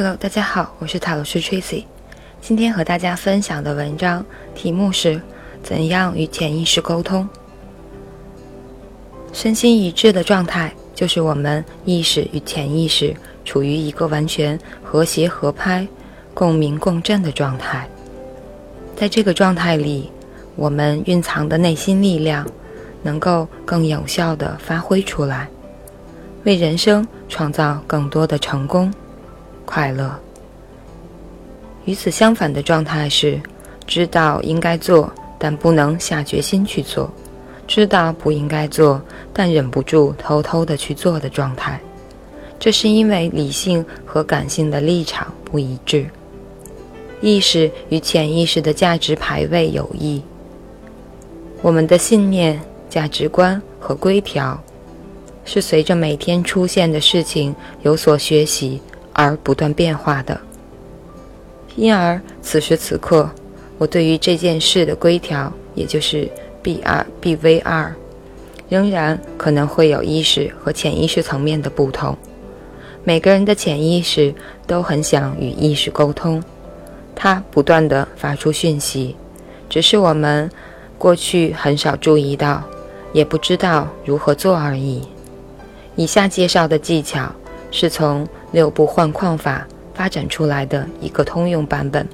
Hello，大家好，我是塔罗师 Tracy。今天和大家分享的文章题目是“怎样与潜意识沟通”。身心一致的状态，就是我们意识与潜意识处于一个完全和谐合拍、共鸣共振的状态。在这个状态里，我们蕴藏的内心力量能够更有效地发挥出来，为人生创造更多的成功、快乐。与此相反的状态是，知道应该做，但不能下决心去做；知道不应该做，但忍不住偷偷的去做的状态。这是因为理性和感性的立场不一致，意识与潜意识的价值排位有异。我们的信念、价值观和规条，是随着每天出现的事情有所学习而不断变化的。因而，此时此刻，我对于这件事的规条，也就是 B 二 BV 二，仍然可能会有意识和潜意识层面的不同。每个人的潜意识都很想与意识沟通，它不断的发出讯息，只是我们过去很少注意到，也不知道如何做而已。以下介绍的技巧是从六步换框法。发展出来的一个通用版本，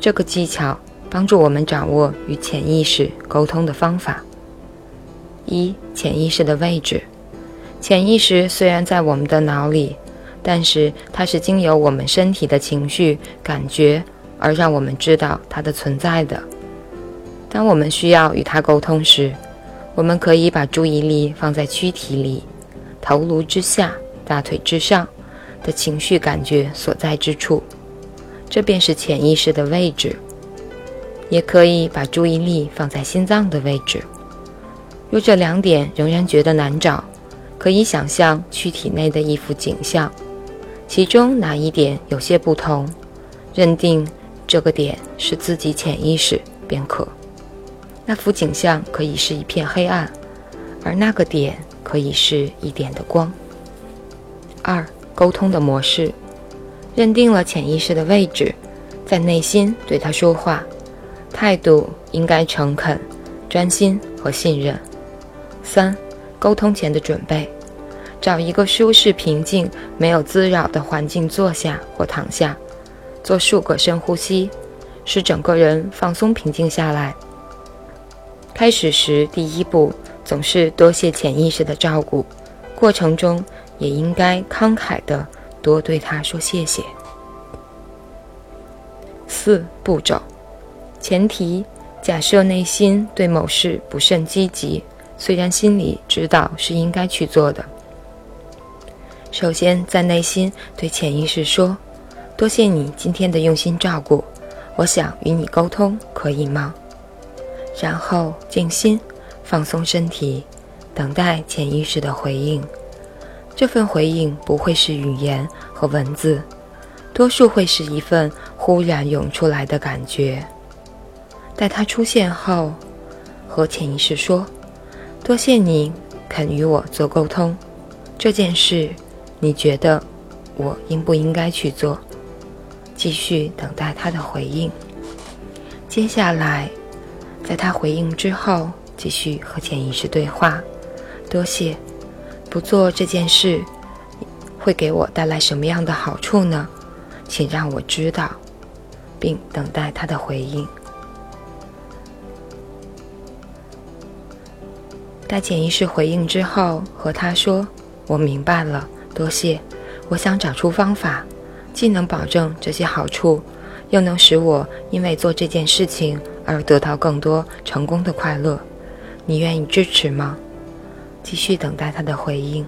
这个技巧帮助我们掌握与潜意识沟通的方法。一、潜意识的位置。潜意识虽然在我们的脑里，但是它是经由我们身体的情绪感觉而让我们知道它的存在的。当我们需要与它沟通时，我们可以把注意力放在躯体里，头颅之下，大腿之上。的情绪感觉所在之处，这便是潜意识的位置。也可以把注意力放在心脏的位置。若这两点仍然觉得难找，可以想象躯体内的一幅景象，其中哪一点有些不同，认定这个点是自己潜意识便可。那幅景象可以是一片黑暗，而那个点可以是一点的光。二。沟通的模式，认定了潜意识的位置，在内心对他说话，态度应该诚恳、专心和信任。三、沟通前的准备，找一个舒适、平静、没有滋扰的环境坐下或躺下，做数个深呼吸，使整个人放松、平静下来。开始时，第一步总是多谢潜意识的照顾，过程中。也应该慷慨的多对他说谢谢。四步骤，前提假设内心对某事不甚积极，虽然心里知道是应该去做的。首先在内心对潜意识说：“多谢你今天的用心照顾，我想与你沟通，可以吗？”然后静心，放松身体，等待潜意识的回应。这份回应不会是语言和文字，多数会是一份忽然涌出来的感觉。待它出现后，和潜意识说：“多谢你肯与我做沟通，这件事你觉得我应不应该去做？”继续等待他的回应。接下来，在他回应之后，继续和潜意识对话。多谢。不做这件事，会给我带来什么样的好处呢？请让我知道，并等待他的回应。待潜意识回应之后，和他说：“我明白了，多谢。我想找出方法，既能保证这些好处，又能使我因为做这件事情而得到更多成功的快乐。你愿意支持吗？”继续等待他的回应。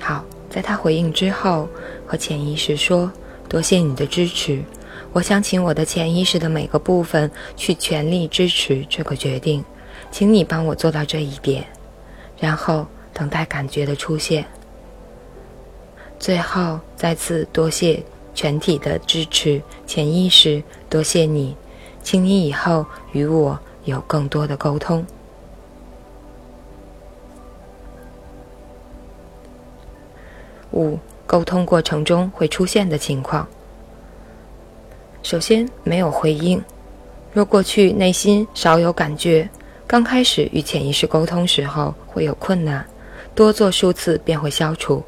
好，在他回应之后，和潜意识说：“多谢你的支持，我想请我的潜意识的每个部分去全力支持这个决定，请你帮我做到这一点。”然后等待感觉的出现。最后再次多谢全体的支持，潜意识，多谢你，请你以后与我有更多的沟通。五、沟通过程中会出现的情况。首先，没有回应。若过去内心少有感觉，刚开始与潜意识沟通时候会有困难，多做数次便会消除。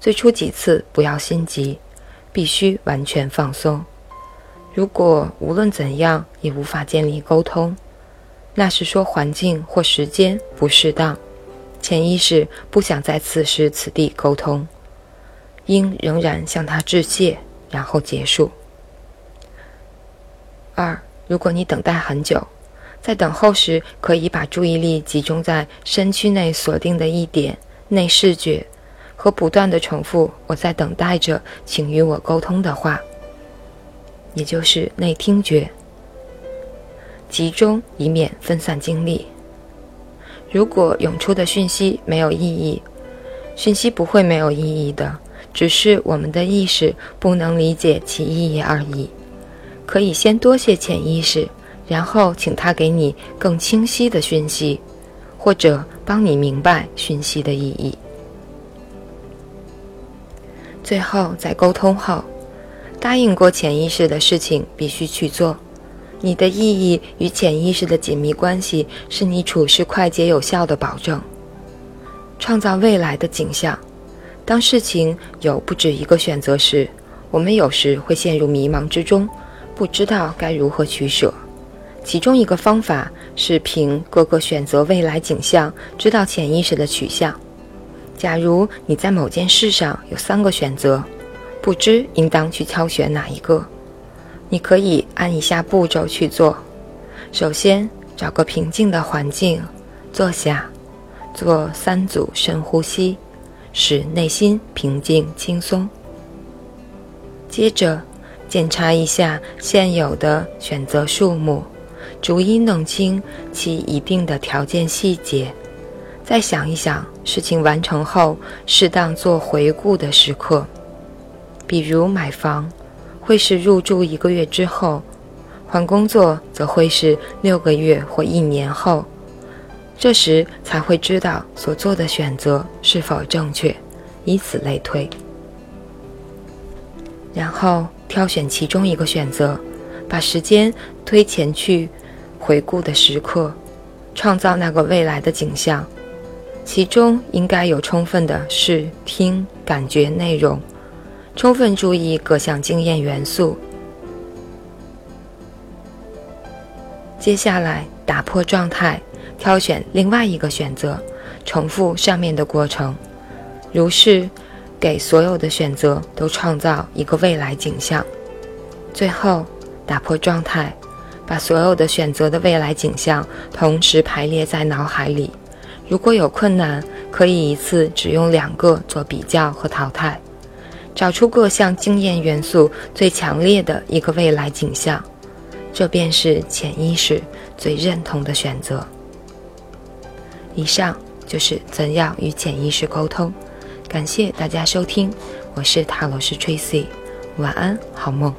最初几次不要心急，必须完全放松。如果无论怎样也无法建立沟通，那是说环境或时间不适当，潜意识不想在此时此地沟通，应仍然向他致谢，然后结束。二，如果你等待很久，在等候时，可以把注意力集中在身躯内锁定的一点内视觉，和不断的重复“我在等待着，请与我沟通”的话，也就是内听觉。集中，以免分散精力。如果涌出的讯息没有意义，讯息不会没有意义的，只是我们的意识不能理解其意义而已。可以先多些潜意识，然后请他给你更清晰的讯息，或者帮你明白讯息的意义。最后，在沟通后，答应过潜意识的事情必须去做。你的意义与潜意识的紧密关系是你处事快捷有效的保证。创造未来的景象。当事情有不止一个选择时，我们有时会陷入迷茫之中。不知道该如何取舍，其中一个方法是凭各个选择未来景象，知道潜意识的取向。假如你在某件事上有三个选择，不知应当去挑选哪一个，你可以按以下步骤去做：首先，找个平静的环境，坐下，做三组深呼吸，使内心平静轻松。接着。检查一下现有的选择数目，逐一弄清其一定的条件细节，再想一想事情完成后适当做回顾的时刻，比如买房会是入住一个月之后，换工作则会是六个月或一年后，这时才会知道所做的选择是否正确，以此类推，然后。挑选其中一个选择，把时间推前去，回顾的时刻，创造那个未来的景象。其中应该有充分的视听感觉内容，充分注意各项经验元素。接下来打破状态，挑选另外一个选择，重复上面的过程，如是。给所有的选择都创造一个未来景象，最后打破状态，把所有的选择的未来景象同时排列在脑海里。如果有困难，可以一次只用两个做比较和淘汰，找出各项经验元素最强烈的一个未来景象，这便是潜意识最认同的选择。以上就是怎样与潜意识沟通。感谢大家收听，我是塔罗师 Tracy，晚安，好梦。